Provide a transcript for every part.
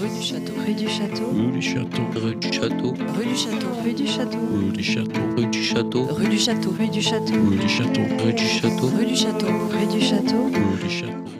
Rue du Château. Rue du Château. Rue du Château. Rue du Château. Rue du Château. Rue du Château. Rue du Château. Rue du Château. Rue du Château. Rue du Château. Rue du Château. Rue du Château. Rue du Château. Rue du Château. Rue du Château.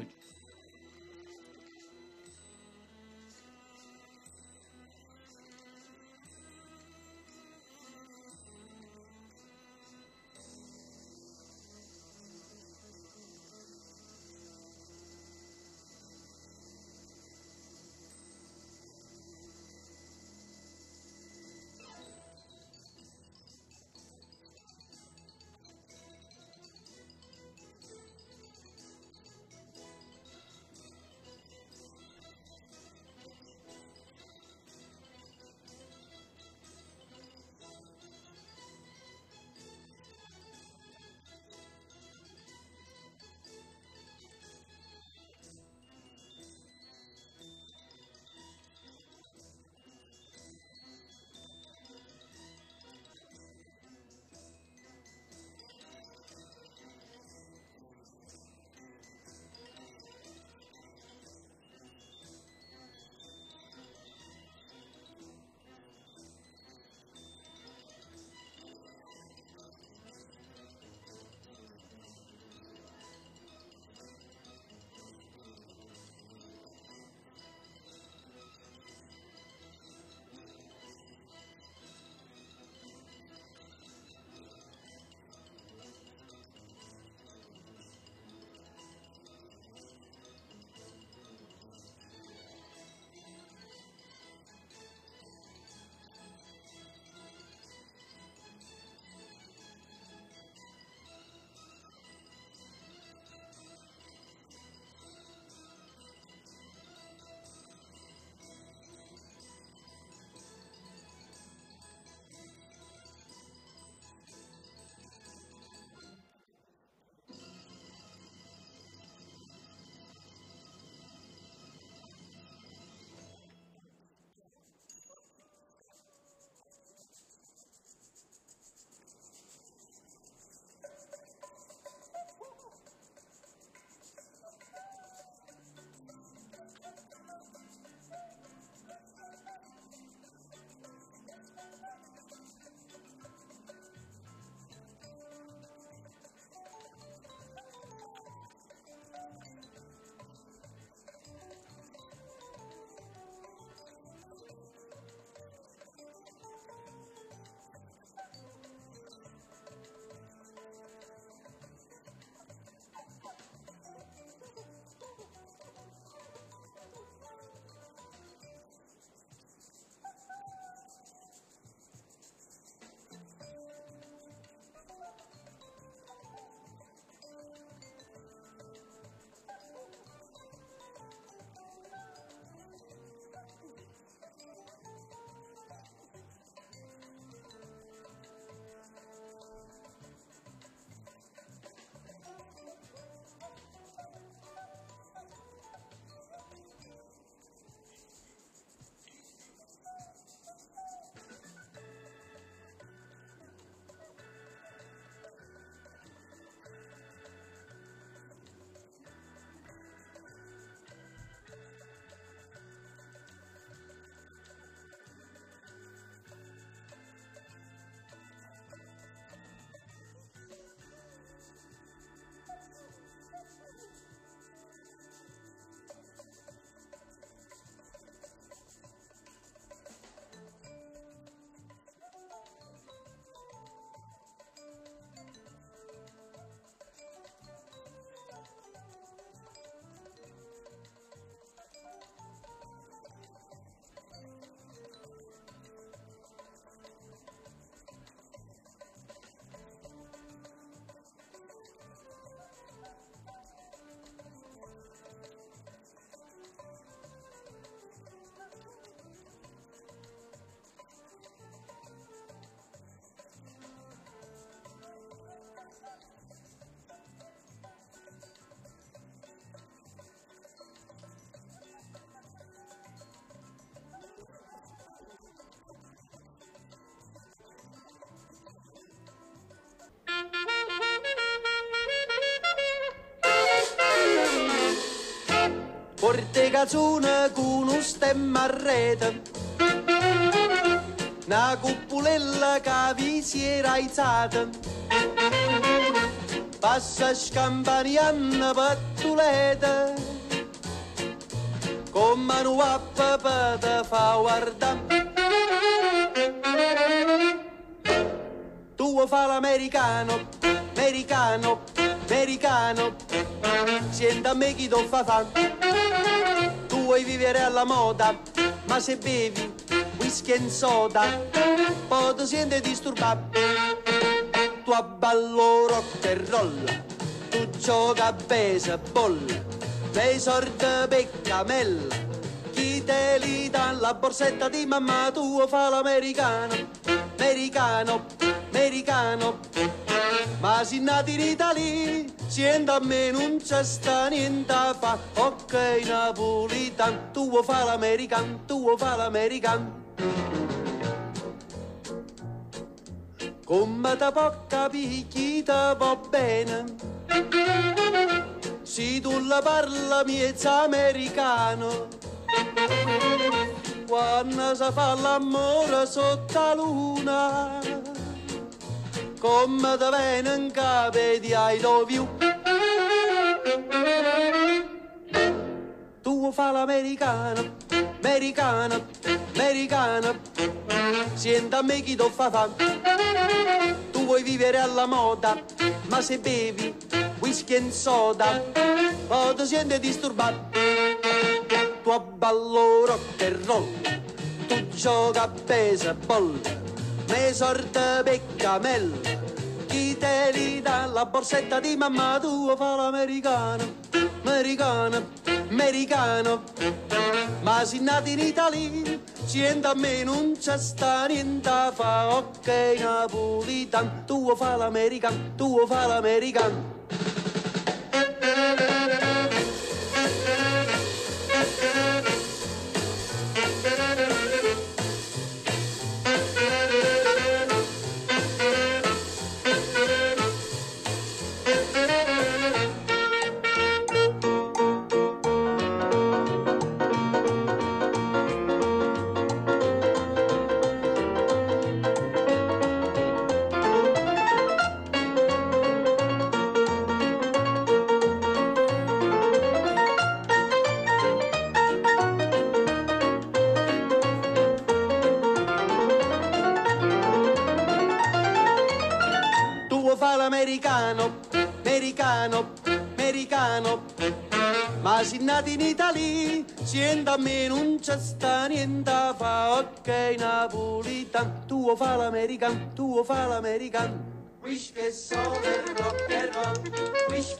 Corte cazzone con un stemma a rete. Una cupulella che vi si era alzata. Passa scampanianna pattuleta. Con mano a papà te fa guardare. Tu fa l'americano, americano, americano. Senta a me chi ti fa fa. Vuoi vivere alla moda, ma se bevi whisky e soda, poi ti senti disturbato. Tu abballo rock and roll, tu gioca a baseball, lei sorte peccamella, chi te li dà la borsetta di mamma tua fa l'americano, americano, americano. Ma si nati in Italia, siendo a me non c'è sta niente a fa, ok napolitan, tu vuoi fa l'americano, tu vuoi fa l'americano. Come te può capire chi te va bene? Se tu la parla miezza americano Quando si fa l'amore sotto la luna Come te viene in capo di I love you Tu fa l'americano, americano, americano Senta a me chi ti fa fa. Tu vuoi vivere alla moda, ma se bevi whisky e soda Poi ti senti disturbato. Tu abballo rock and roll Tu gioca a baseball Me sorte peccamella chi te li dà la borsetta di mamma tua fa l'americano, americano, americano. Ma si nati in Italia, siente a me non c'è sta niente fa, ok napolitan, tu fa l'americano, tu fa l'americano. L'americano, tu fa l'americano. Wish che so del rock and roll, wish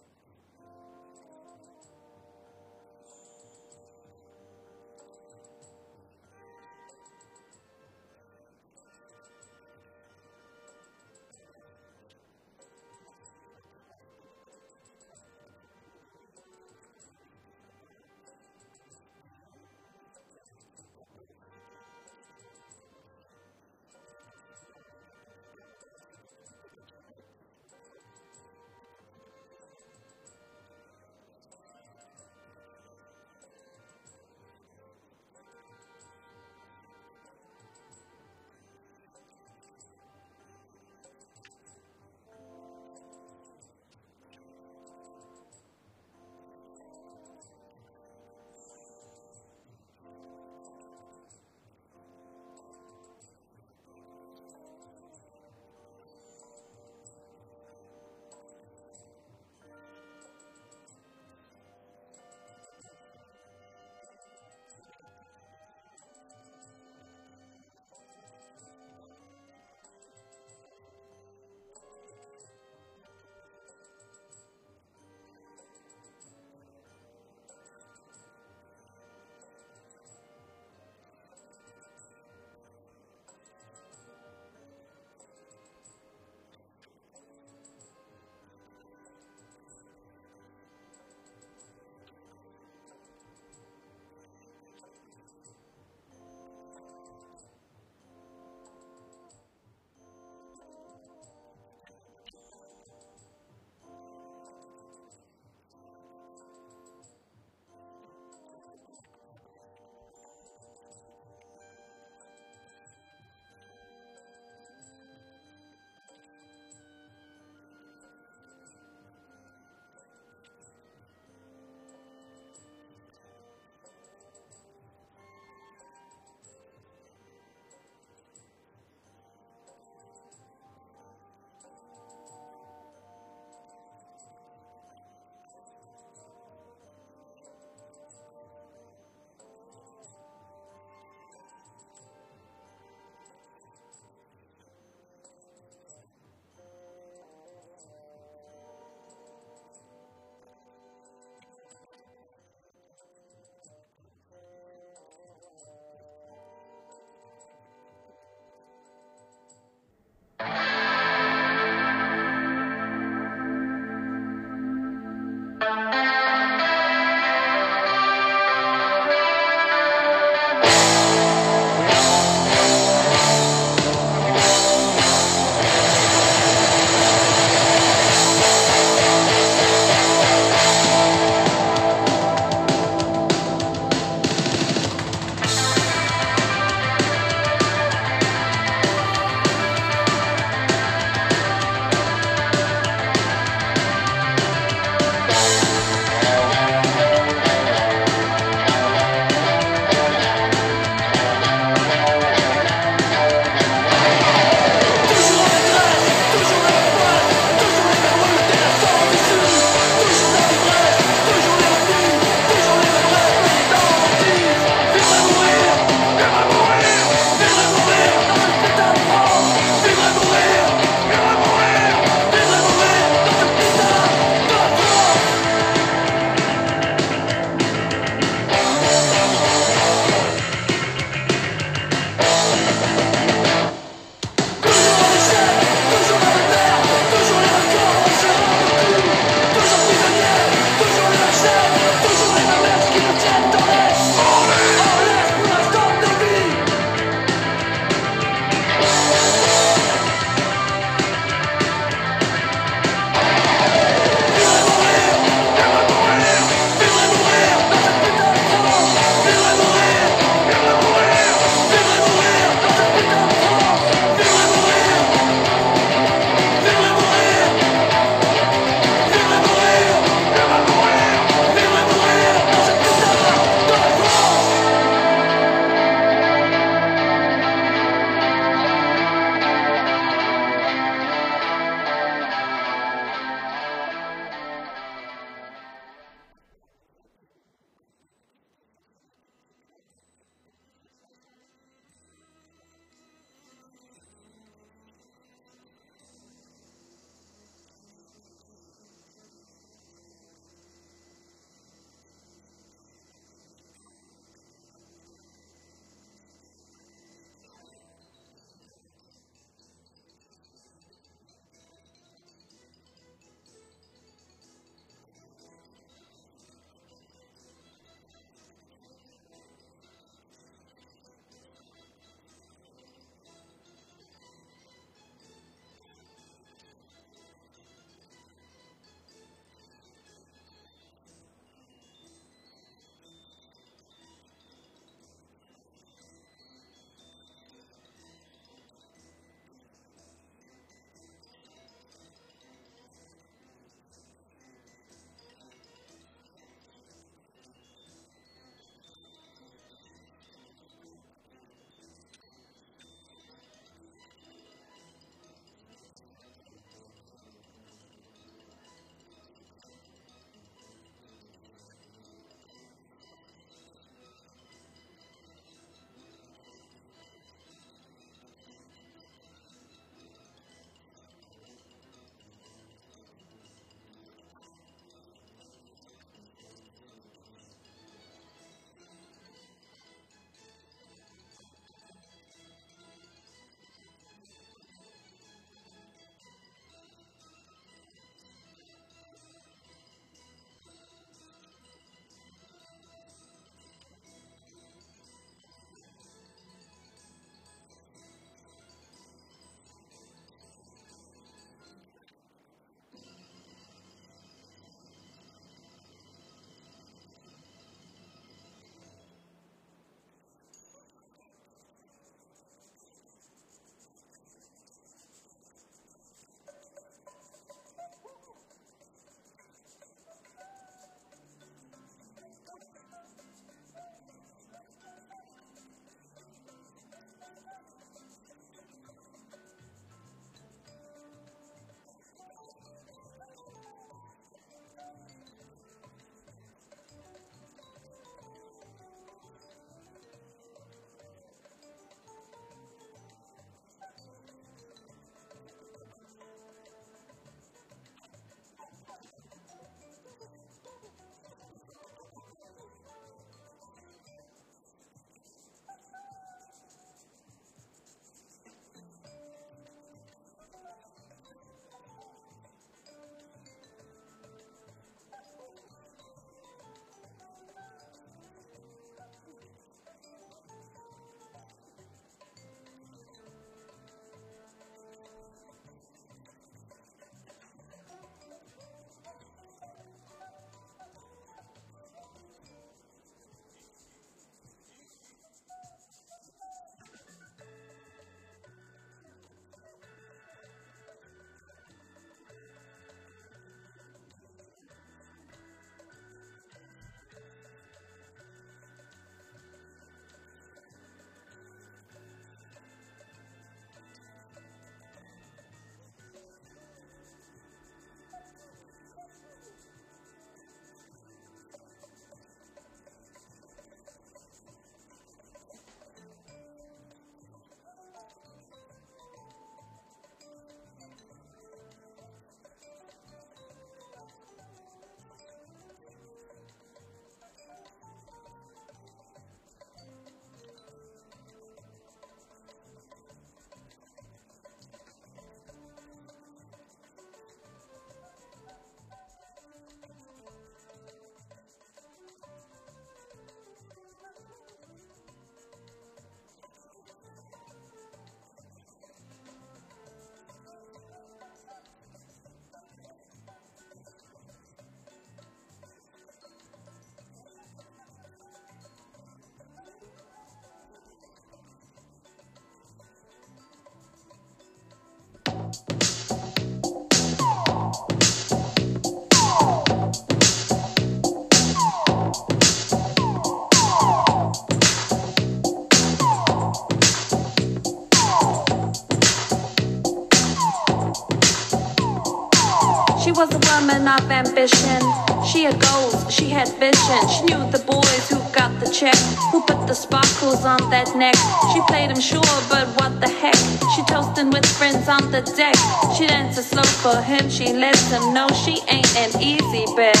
enough ambition. She had goals, she had vision. She knew the boys who got the check, who put the sparkles on that neck. She played him sure, but what the heck? She toasting with friends on the deck. She dances slow for him, she lets him know she ain't an easy bet.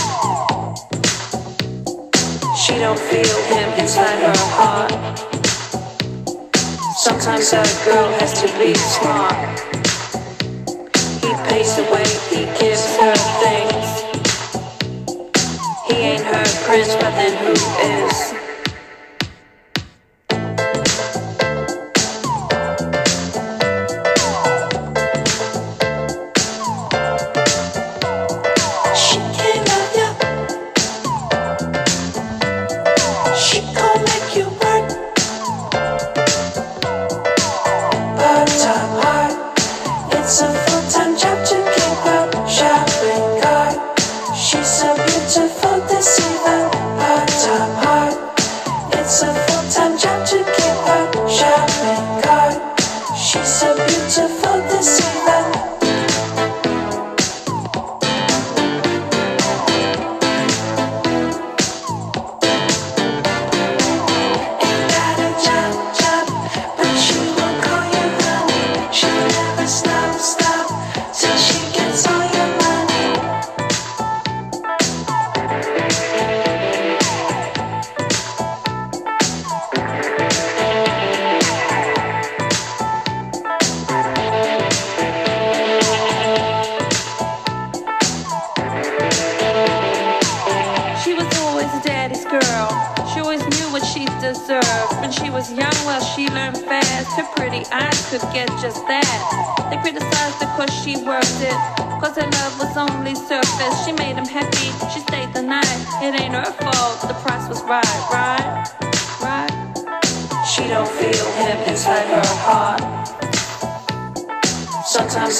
She don't feel him inside her heart. Sometimes a girl has to be smart. He pays the way he gives her. Prince, but then who is?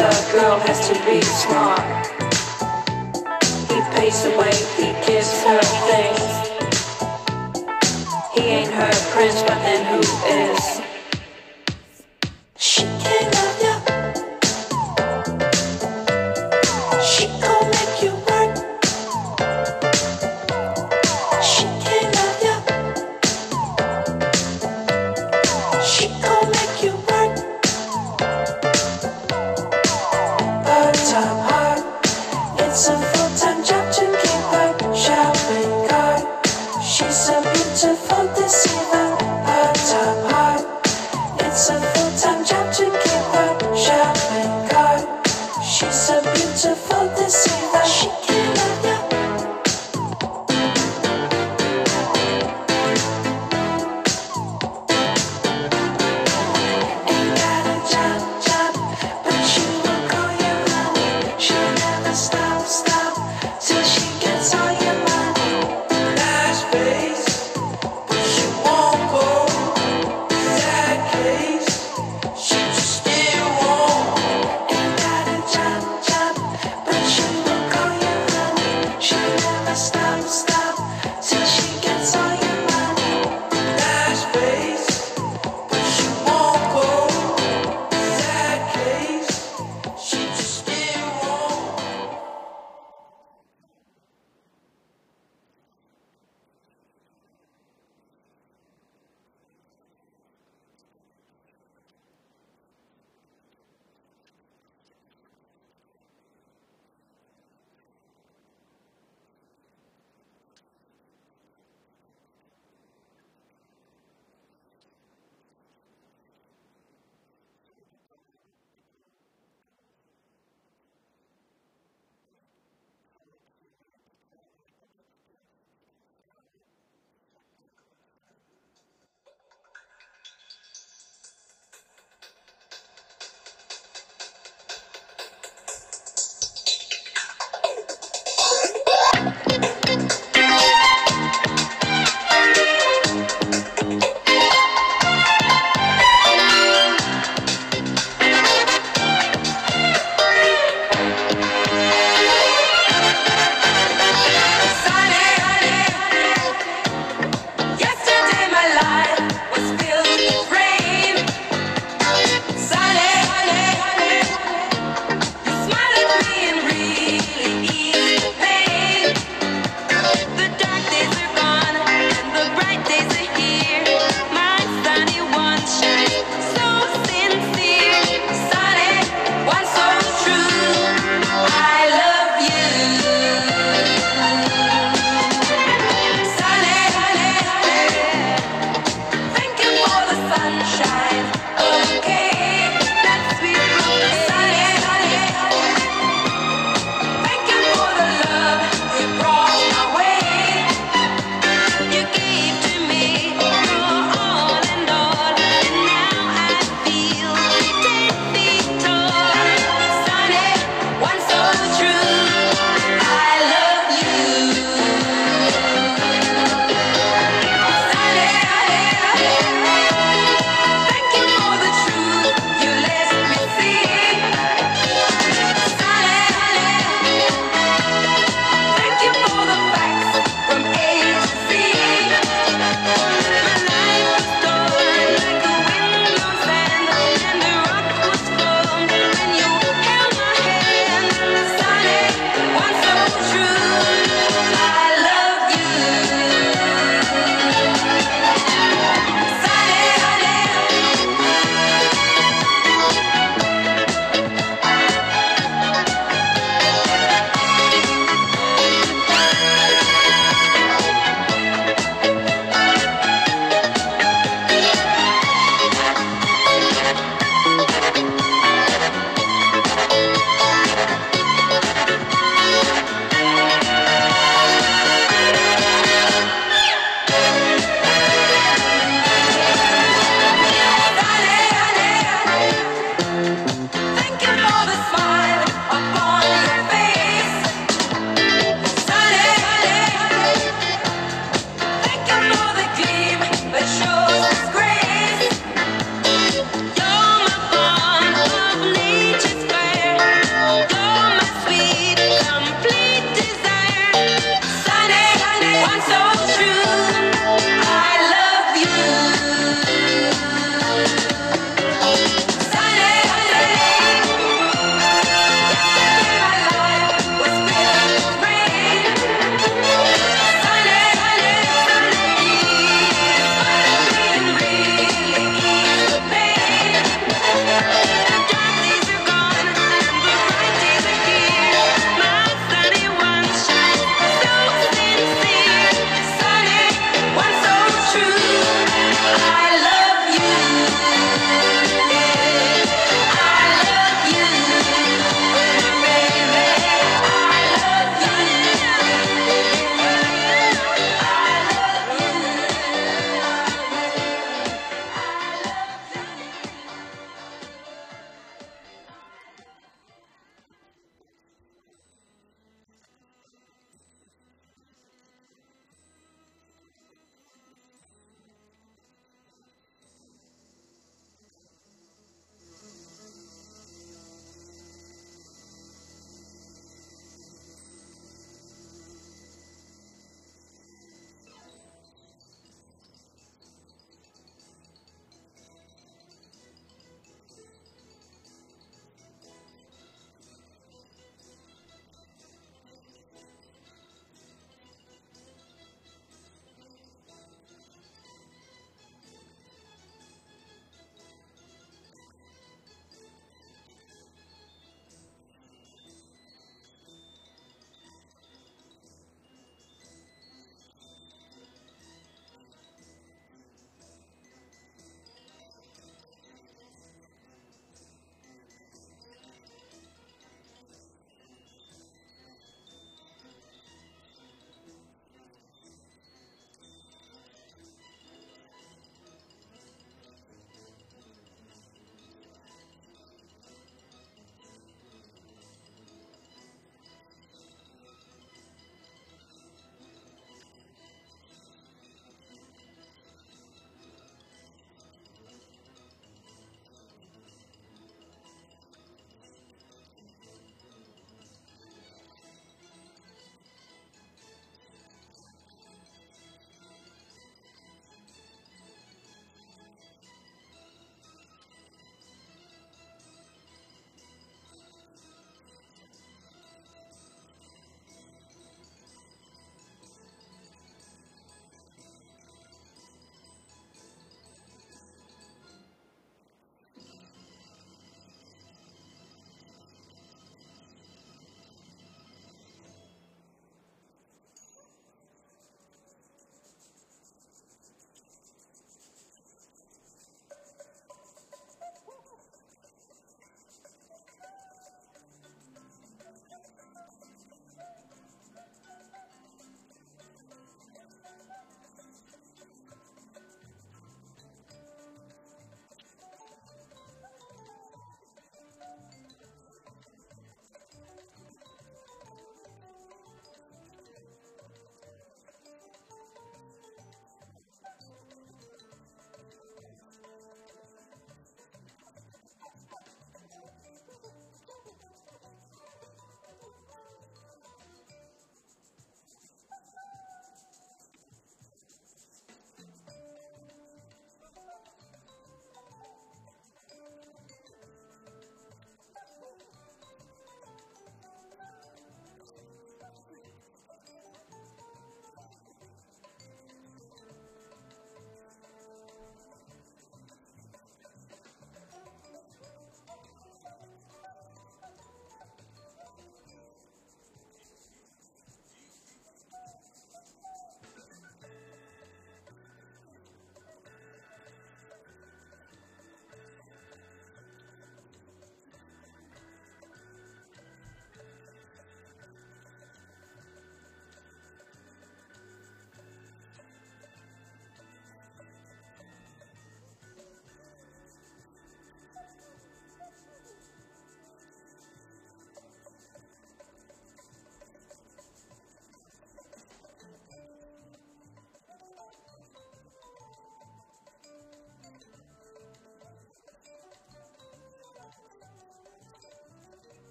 a girl has to be smart. He pays the way, he gives her things. He ain't her prince, but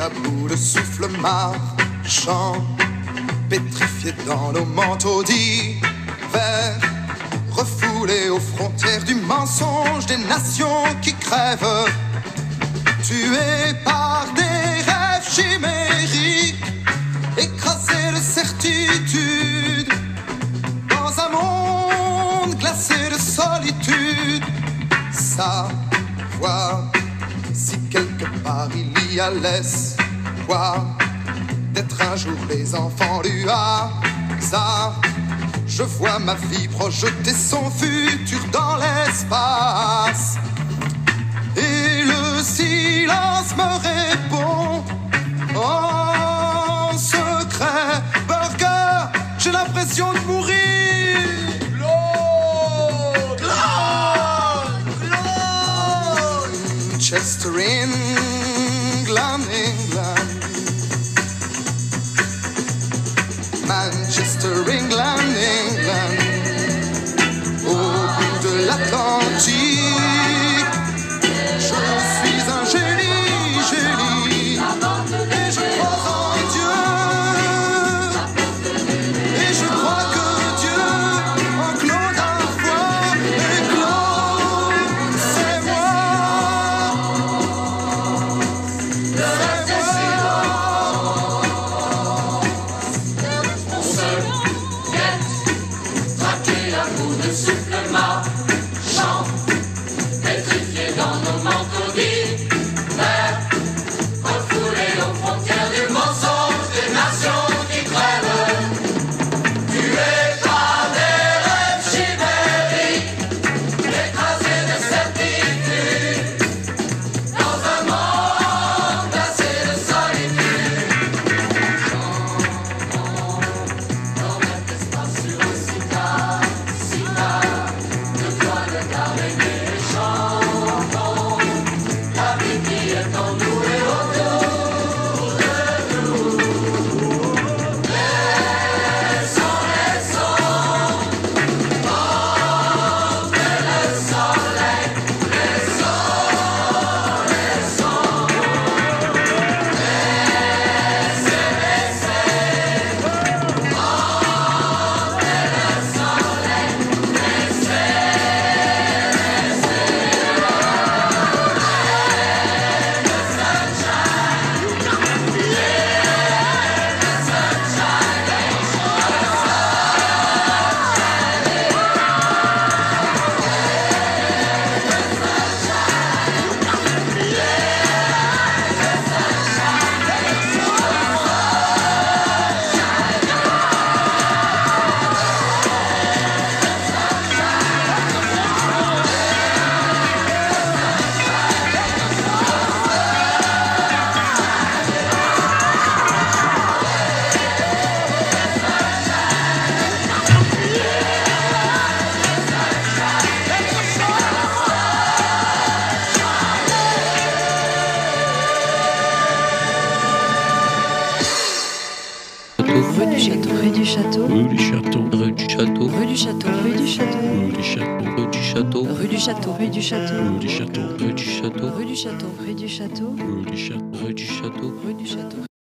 à bout de souffle marchant, pétrifié dans nos manteaux d'hiver, refoulés aux frontières du mensonge des nations qui crèvent, tués par des rêves chimériques, écrasés de certitude, dans un monde glacé de solitude, savoir si quelque part il y a d'être un jour les enfants du hasard. Je vois ma vie projeter son futur dans l'espace. Et le silence me répond en secret. Burger, j'ai l'impression de mourir. Claude, Claude, Manchester, England, England. mastering glass.